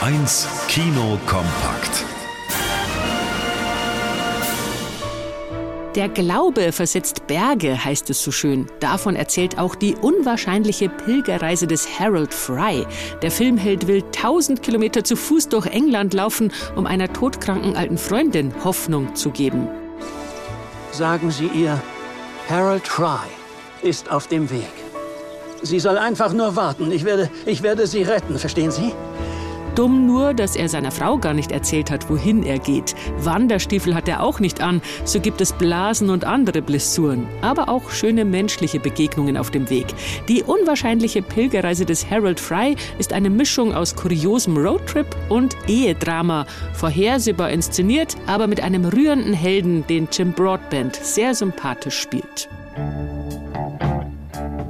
1 Kino kompakt. Der Glaube versetzt Berge, heißt es so schön. Davon erzählt auch die unwahrscheinliche Pilgerreise des Harold Fry. Der Filmheld will 1000 Kilometer zu Fuß durch England laufen, um einer todkranken alten Freundin Hoffnung zu geben. Sagen Sie ihr, Harold Fry ist auf dem Weg. Sie soll einfach nur warten. Ich werde, ich werde sie retten, verstehen Sie? Dumm nur, dass er seiner Frau gar nicht erzählt hat, wohin er geht. Wanderstiefel hat er auch nicht an. So gibt es Blasen und andere Blessuren. Aber auch schöne menschliche Begegnungen auf dem Weg. Die unwahrscheinliche Pilgerreise des Harold Fry ist eine Mischung aus kuriosem Roadtrip und Ehedrama. Vorhersehbar inszeniert, aber mit einem rührenden Helden, den Jim Broadbent sehr sympathisch spielt.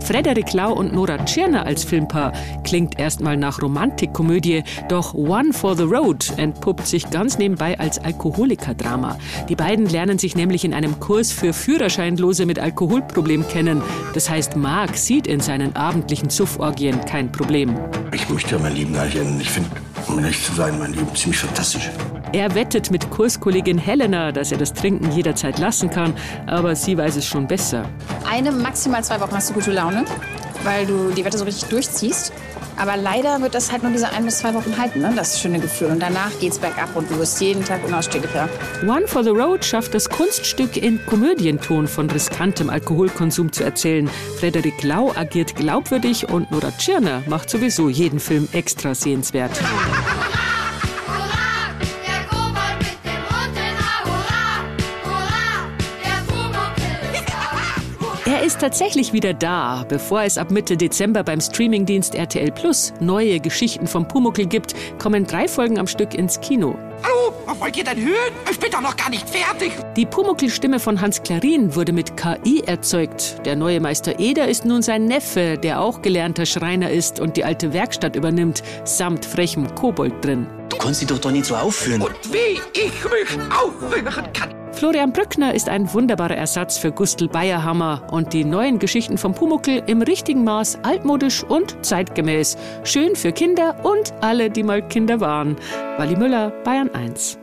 Frederik Lau und Nora Tschirner als Filmpaar klingt erstmal nach Romantikkomödie, doch One for the Road entpuppt sich ganz nebenbei als Alkoholikerdrama. Die beiden lernen sich nämlich in einem Kurs für Führerscheinlose mit Alkoholproblem kennen. Das heißt, Mark sieht in seinen abendlichen Zufforgien kein Problem. Ich möchte mein gar nicht ändern. Ich finde, um ehrlich zu sein, mein Leben ziemlich fantastisch. Er wettet mit Kurskollegin Helena, dass er das Trinken jederzeit lassen kann, aber sie weiß es schon besser. Eine, maximal zwei Wochen hast du gute Laune, weil du die Wette so richtig durchziehst. Aber leider wird das halt nur diese ein bis zwei Wochen halten, ne? das schöne Gefühl. Und danach geht's bergab und du wirst jeden Tag unausstehlicher. One for the Road schafft das Kunststück in Komödienton von riskantem Alkoholkonsum zu erzählen. Frederik Lau agiert glaubwürdig und Nora Tschirner macht sowieso jeden Film extra sehenswert. Er ist tatsächlich wieder da. Bevor es ab Mitte Dezember beim Streamingdienst RTL Plus neue Geschichten vom Pumuckel gibt, kommen drei Folgen am Stück ins Kino. Au, was wollt ihr denn hören? Ich bin doch noch gar nicht fertig. Die Pumuckl-Stimme von Hans Klarin wurde mit KI erzeugt. Der neue Meister Eder ist nun sein Neffe, der auch gelernter Schreiner ist und die alte Werkstatt übernimmt, samt frechem Kobold drin. Du kannst dich doch doch nicht so aufführen. Und wie ich mich aufhören kann. Florian Brückner ist ein wunderbarer Ersatz für Gustl Bayerhammer und die neuen Geschichten vom Pumuckel im richtigen Maß altmodisch und zeitgemäß. Schön für Kinder und alle, die mal Kinder waren. Wally Müller, Bayern 1.